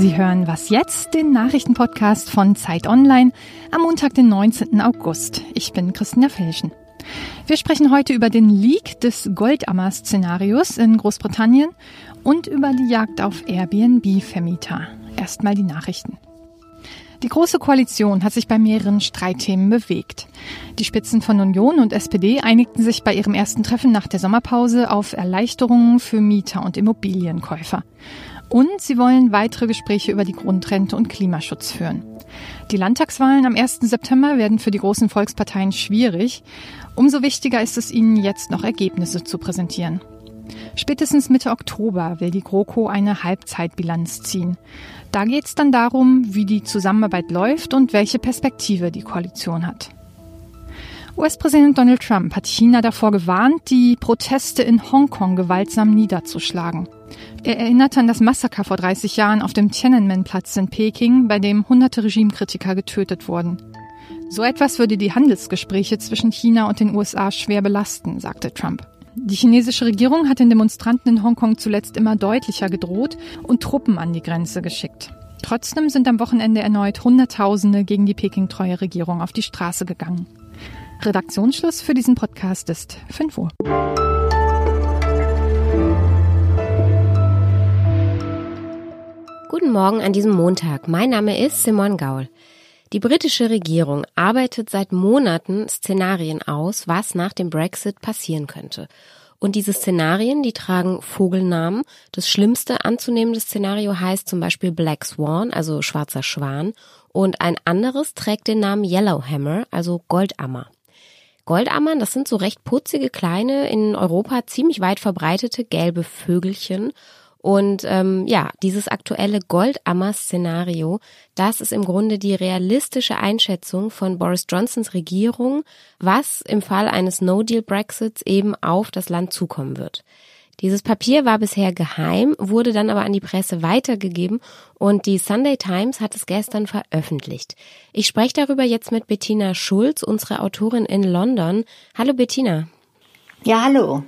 Sie hören Was jetzt, den Nachrichtenpodcast von Zeit Online am Montag, den 19. August. Ich bin Christina Felschen. Wir sprechen heute über den Leak des Goldammer-Szenarios in Großbritannien und über die Jagd auf Airbnb-Vermieter. Erstmal die Nachrichten. Die Große Koalition hat sich bei mehreren Streitthemen bewegt. Die Spitzen von Union und SPD einigten sich bei ihrem ersten Treffen nach der Sommerpause auf Erleichterungen für Mieter und Immobilienkäufer. Und sie wollen weitere Gespräche über die Grundrente und Klimaschutz führen. Die Landtagswahlen am 1. September werden für die großen Volksparteien schwierig. Umso wichtiger ist es ihnen jetzt noch Ergebnisse zu präsentieren. Spätestens Mitte Oktober will die GroKo eine Halbzeitbilanz ziehen. Da geht es dann darum, wie die Zusammenarbeit läuft und welche Perspektive die Koalition hat. US-Präsident Donald Trump hat China davor gewarnt, die Proteste in Hongkong gewaltsam niederzuschlagen. Er erinnert an das Massaker vor 30 Jahren auf dem Tiananmen-Platz in Peking, bei dem hunderte Regimekritiker getötet wurden. So etwas würde die Handelsgespräche zwischen China und den USA schwer belasten, sagte Trump. Die chinesische Regierung hat den Demonstranten in Hongkong zuletzt immer deutlicher gedroht und Truppen an die Grenze geschickt. Trotzdem sind am Wochenende erneut Hunderttausende gegen die Peking-treue Regierung auf die Straße gegangen. Redaktionsschluss für diesen Podcast ist 5 Uhr. Guten Morgen an diesem Montag. Mein Name ist Simon Gaul. Die britische Regierung arbeitet seit Monaten Szenarien aus, was nach dem Brexit passieren könnte. Und diese Szenarien, die tragen Vogelnamen. Das schlimmste anzunehmende Szenario heißt zum Beispiel Black Swan, also schwarzer Schwan. Und ein anderes trägt den Namen Yellowhammer, also Goldammer. Goldammern, das sind so recht putzige, kleine, in Europa ziemlich weit verbreitete gelbe Vögelchen. Und ähm, ja, dieses aktuelle Goldammer-Szenario, das ist im Grunde die realistische Einschätzung von Boris Johnsons Regierung, was im Fall eines No-Deal-Brexits eben auf das Land zukommen wird. Dieses Papier war bisher geheim, wurde dann aber an die Presse weitergegeben und die Sunday Times hat es gestern veröffentlicht. Ich spreche darüber jetzt mit Bettina Schulz, unsere Autorin in London. Hallo Bettina. Ja, hallo.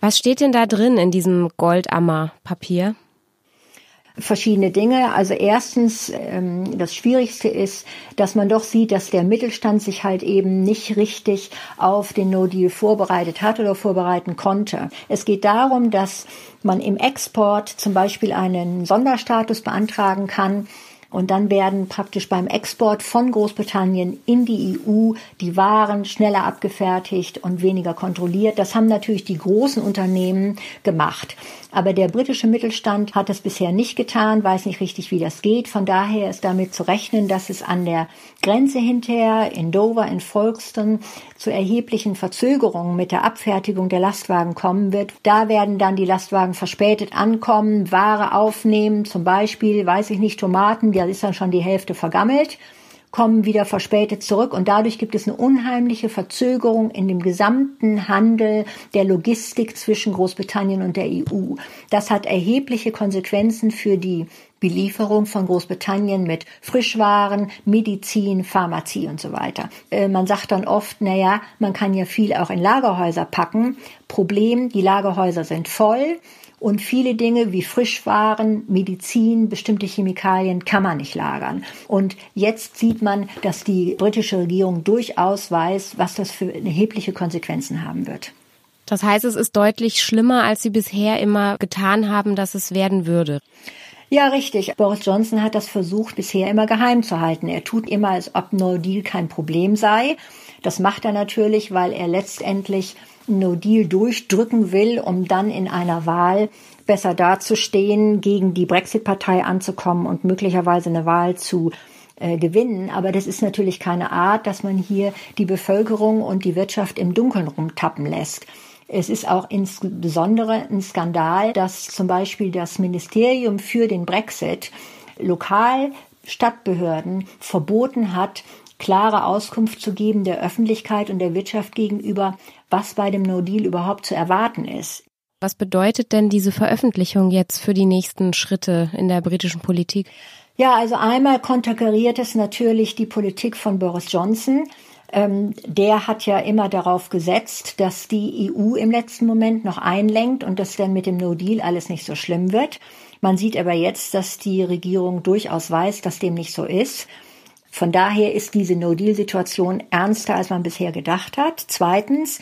Was steht denn da drin in diesem Goldammer-Papier? verschiedene Dinge. Also erstens, ähm, das Schwierigste ist, dass man doch sieht, dass der Mittelstand sich halt eben nicht richtig auf den No-Deal vorbereitet hat oder vorbereiten konnte. Es geht darum, dass man im Export zum Beispiel einen Sonderstatus beantragen kann, und dann werden praktisch beim Export von Großbritannien in die EU die Waren schneller abgefertigt und weniger kontrolliert. Das haben natürlich die großen Unternehmen gemacht. Aber der britische Mittelstand hat es bisher nicht getan, weiß nicht richtig, wie das geht. Von daher ist damit zu rechnen, dass es an der Grenze hinterher in Dover, in Folkestone zu erheblichen Verzögerungen mit der Abfertigung der Lastwagen kommen wird. Da werden dann die Lastwagen verspätet ankommen, Ware aufnehmen, zum Beispiel, weiß ich nicht, Tomaten, da ist dann schon die Hälfte vergammelt kommen wieder verspätet zurück und dadurch gibt es eine unheimliche Verzögerung in dem gesamten Handel der Logistik zwischen Großbritannien und der EU. Das hat erhebliche Konsequenzen für die Belieferung von Großbritannien mit Frischwaren, Medizin, Pharmazie und so weiter. Äh, man sagt dann oft, naja, man kann ja viel auch in Lagerhäuser packen. Problem, die Lagerhäuser sind voll und viele Dinge wie Frischwaren, Medizin, bestimmte Chemikalien kann man nicht lagern. Und jetzt sieht man, dass die britische Regierung durchaus weiß, was das für erhebliche Konsequenzen haben wird. Das heißt, es ist deutlich schlimmer, als sie bisher immer getan haben, dass es werden würde. Ja, richtig. Boris Johnson hat das versucht, bisher immer geheim zu halten. Er tut immer, als ob No Deal kein Problem sei. Das macht er natürlich, weil er letztendlich No Deal durchdrücken will, um dann in einer Wahl besser dazustehen, gegen die Brexit-Partei anzukommen und möglicherweise eine Wahl zu äh, gewinnen. Aber das ist natürlich keine Art, dass man hier die Bevölkerung und die Wirtschaft im Dunkeln rumtappen lässt. Es ist auch insbesondere ein Skandal, dass zum Beispiel das Ministerium für den Brexit lokal Stadtbehörden verboten hat, klare Auskunft zu geben der Öffentlichkeit und der Wirtschaft gegenüber, was bei dem No Deal überhaupt zu erwarten ist. Was bedeutet denn diese Veröffentlichung jetzt für die nächsten Schritte in der britischen Politik? Ja, also einmal konterkariert es natürlich die Politik von Boris Johnson. Ähm, der hat ja immer darauf gesetzt, dass die EU im letzten Moment noch einlenkt und dass dann mit dem No Deal alles nicht so schlimm wird. Man sieht aber jetzt, dass die Regierung durchaus weiß, dass dem nicht so ist. Von daher ist diese No-Deal-Situation ernster, als man bisher gedacht hat. Zweitens,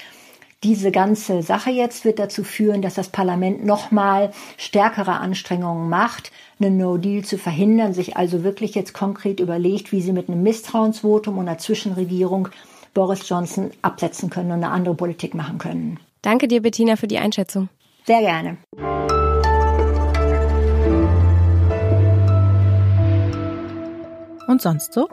diese ganze Sache jetzt wird dazu führen, dass das Parlament nochmal stärkere Anstrengungen macht, einen No-Deal zu verhindern, sich also wirklich jetzt konkret überlegt, wie sie mit einem Misstrauensvotum und einer Zwischenregierung Boris Johnson absetzen können und eine andere Politik machen können. Danke dir, Bettina, für die Einschätzung. Sehr gerne. Und sonst so?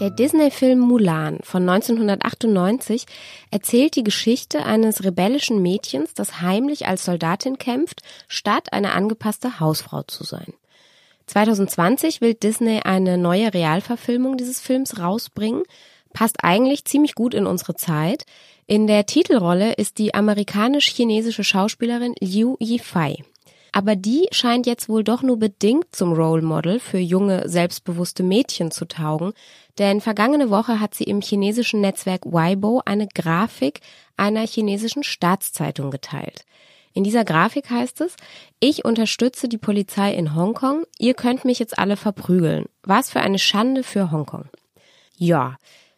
Der Disney-Film Mulan von 1998 erzählt die Geschichte eines rebellischen Mädchens, das heimlich als Soldatin kämpft, statt eine angepasste Hausfrau zu sein. 2020 will Disney eine neue Realverfilmung dieses Films rausbringen, passt eigentlich ziemlich gut in unsere Zeit. In der Titelrolle ist die amerikanisch-chinesische Schauspielerin Liu Yifei. Aber die scheint jetzt wohl doch nur bedingt zum Role Model für junge, selbstbewusste Mädchen zu taugen, denn vergangene Woche hat sie im chinesischen Netzwerk Weibo eine Grafik einer chinesischen Staatszeitung geteilt. In dieser Grafik heißt es, ich unterstütze die Polizei in Hongkong, ihr könnt mich jetzt alle verprügeln. Was für eine Schande für Hongkong. Ja,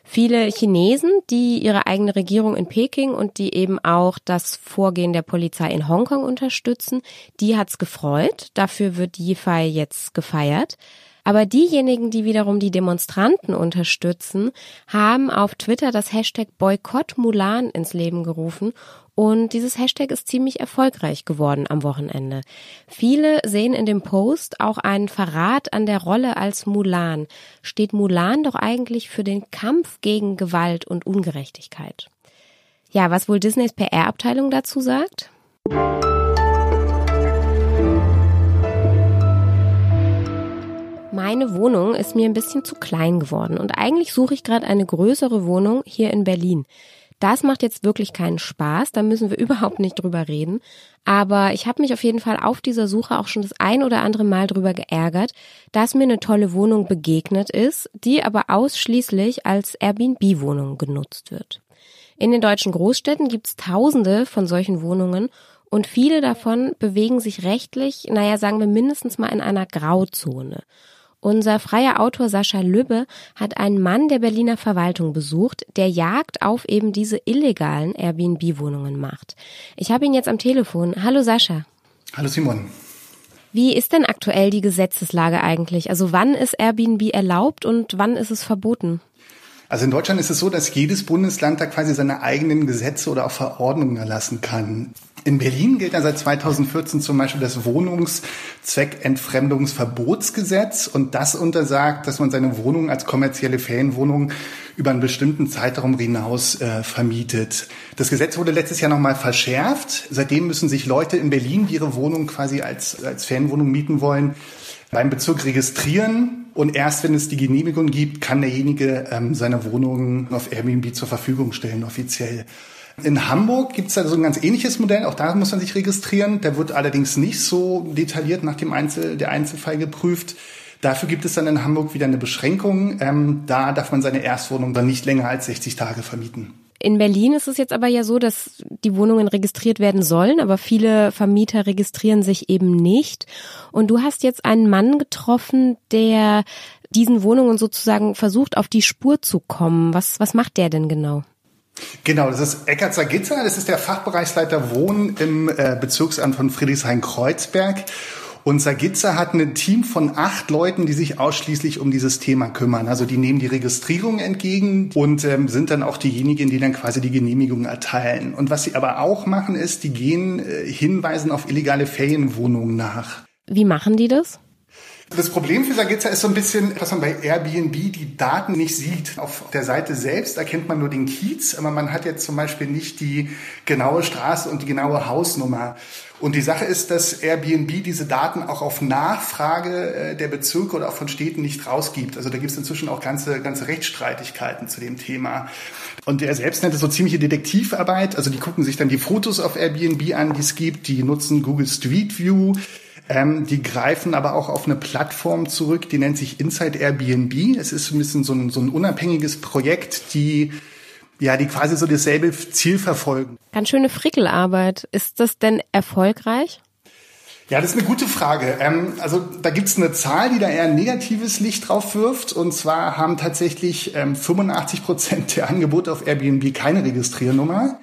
Viele Chinesen, die ihre eigene Regierung in Peking und die eben auch das Vorgehen der Polizei in Hongkong unterstützen, die hat's gefreut. Dafür wird Yifei jetzt gefeiert. Aber diejenigen, die wiederum die Demonstranten unterstützen, haben auf Twitter das Hashtag Boykott Mulan ins Leben gerufen und dieses Hashtag ist ziemlich erfolgreich geworden am Wochenende. Viele sehen in dem Post auch einen Verrat an der Rolle als Mulan. Steht Mulan doch eigentlich für den Kampf gegen Gewalt und Ungerechtigkeit. Ja, was wohl Disneys PR-Abteilung dazu sagt? Meine Wohnung ist mir ein bisschen zu klein geworden und eigentlich suche ich gerade eine größere Wohnung hier in Berlin. Das macht jetzt wirklich keinen Spaß, da müssen wir überhaupt nicht drüber reden. Aber ich habe mich auf jeden Fall auf dieser Suche auch schon das ein oder andere Mal drüber geärgert, dass mir eine tolle Wohnung begegnet ist, die aber ausschließlich als Airbnb-Wohnung genutzt wird. In den deutschen Großstädten gibt es tausende von solchen Wohnungen und viele davon bewegen sich rechtlich, naja, sagen wir mindestens mal in einer Grauzone. Unser freier Autor Sascha Lübbe hat einen Mann der Berliner Verwaltung besucht, der Jagd auf eben diese illegalen Airbnb-Wohnungen macht. Ich habe ihn jetzt am Telefon. Hallo Sascha. Hallo Simon. Wie ist denn aktuell die Gesetzeslage eigentlich? Also wann ist Airbnb erlaubt und wann ist es verboten? Also in Deutschland ist es so, dass jedes Bundesland da quasi seine eigenen Gesetze oder auch Verordnungen erlassen kann. In Berlin gilt ja seit 2014 zum Beispiel das Wohnungszweckentfremdungsverbotsgesetz und das untersagt, dass man seine Wohnung als kommerzielle Ferienwohnung über einen bestimmten Zeitraum hinaus äh, vermietet. Das Gesetz wurde letztes Jahr nochmal verschärft. Seitdem müssen sich Leute in Berlin, die ihre Wohnung quasi als, als Ferienwohnung mieten wollen, beim Bezirk registrieren und erst wenn es die Genehmigung gibt, kann derjenige ähm, seine Wohnung auf Airbnb zur Verfügung stellen, offiziell. In Hamburg gibt es da so ein ganz ähnliches Modell, auch da muss man sich registrieren. Der wird allerdings nicht so detailliert nach dem Einzel, der Einzelfall geprüft. Dafür gibt es dann in Hamburg wieder eine Beschränkung. Ähm, da darf man seine Erstwohnung dann nicht länger als 60 Tage vermieten. In Berlin ist es jetzt aber ja so, dass die Wohnungen registriert werden sollen, aber viele Vermieter registrieren sich eben nicht. Und du hast jetzt einen Mann getroffen, der diesen Wohnungen sozusagen versucht, auf die Spur zu kommen. Was, was macht der denn genau? Genau, das ist Eckhard Sagitzer, das ist der Fachbereichsleiter Wohnen im äh, Bezirksamt von Friedrichshain-Kreuzberg. Und Sagitzer hat ein Team von acht Leuten, die sich ausschließlich um dieses Thema kümmern. Also die nehmen die Registrierung entgegen und ähm, sind dann auch diejenigen, die dann quasi die Genehmigung erteilen. Und was sie aber auch machen, ist, die gehen äh, Hinweisen auf illegale Ferienwohnungen nach. Wie machen die das? Das Problem für Sagitza ist so ein bisschen, dass man bei Airbnb die Daten nicht sieht. Auf der Seite selbst erkennt man nur den Kiez, aber man hat jetzt zum Beispiel nicht die genaue Straße und die genaue Hausnummer. Und die Sache ist, dass Airbnb diese Daten auch auf Nachfrage äh, der Bezirke oder auch von Städten nicht rausgibt. Also da gibt es inzwischen auch ganze, ganze Rechtsstreitigkeiten zu dem Thema. Und er selbst nennt es so ziemliche Detektivarbeit. Also die gucken sich dann die Fotos auf Airbnb an, die es gibt. Die nutzen Google Street View ähm, die greifen aber auch auf eine Plattform zurück, die nennt sich Inside Airbnb. Es ist ein bisschen so ein, so ein unabhängiges Projekt, die ja, die quasi so dasselbe Ziel verfolgen. Ganz schöne Frickelarbeit. Ist das denn erfolgreich? Ja, das ist eine gute Frage. Ähm, also da gibt's eine Zahl, die da eher ein negatives Licht drauf wirft. Und zwar haben tatsächlich ähm, 85 Prozent der Angebote auf Airbnb keine Registriernummer.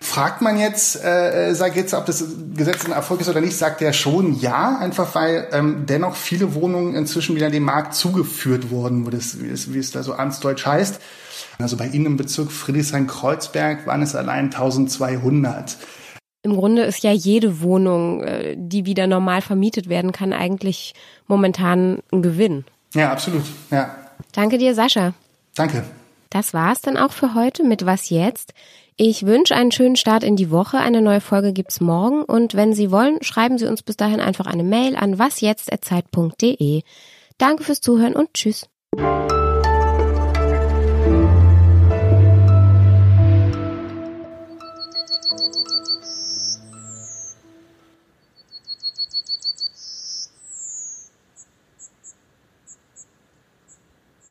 Fragt man jetzt, äh, sagt jetzt, ob das Gesetz ein Erfolg ist oder nicht, sagt er schon ja, einfach weil ähm, dennoch viele Wohnungen inzwischen wieder dem Markt zugeführt wurden, wo das, wie es, wie es da so amtsdeutsch heißt. Also bei Ihnen im Bezirk Friedrichshain-Kreuzberg waren es allein 1200. Im Grunde ist ja jede Wohnung, äh, die wieder normal vermietet werden kann, eigentlich momentan ein Gewinn. Ja, absolut. Ja. Danke dir, Sascha. Danke. Das war's dann auch für heute mit Was jetzt? Ich wünsche einen schönen Start in die Woche. Eine neue Folge gibt's morgen und wenn Sie wollen, schreiben Sie uns bis dahin einfach eine Mail an wasjetzt@zeit.de. Danke fürs Zuhören und tschüss.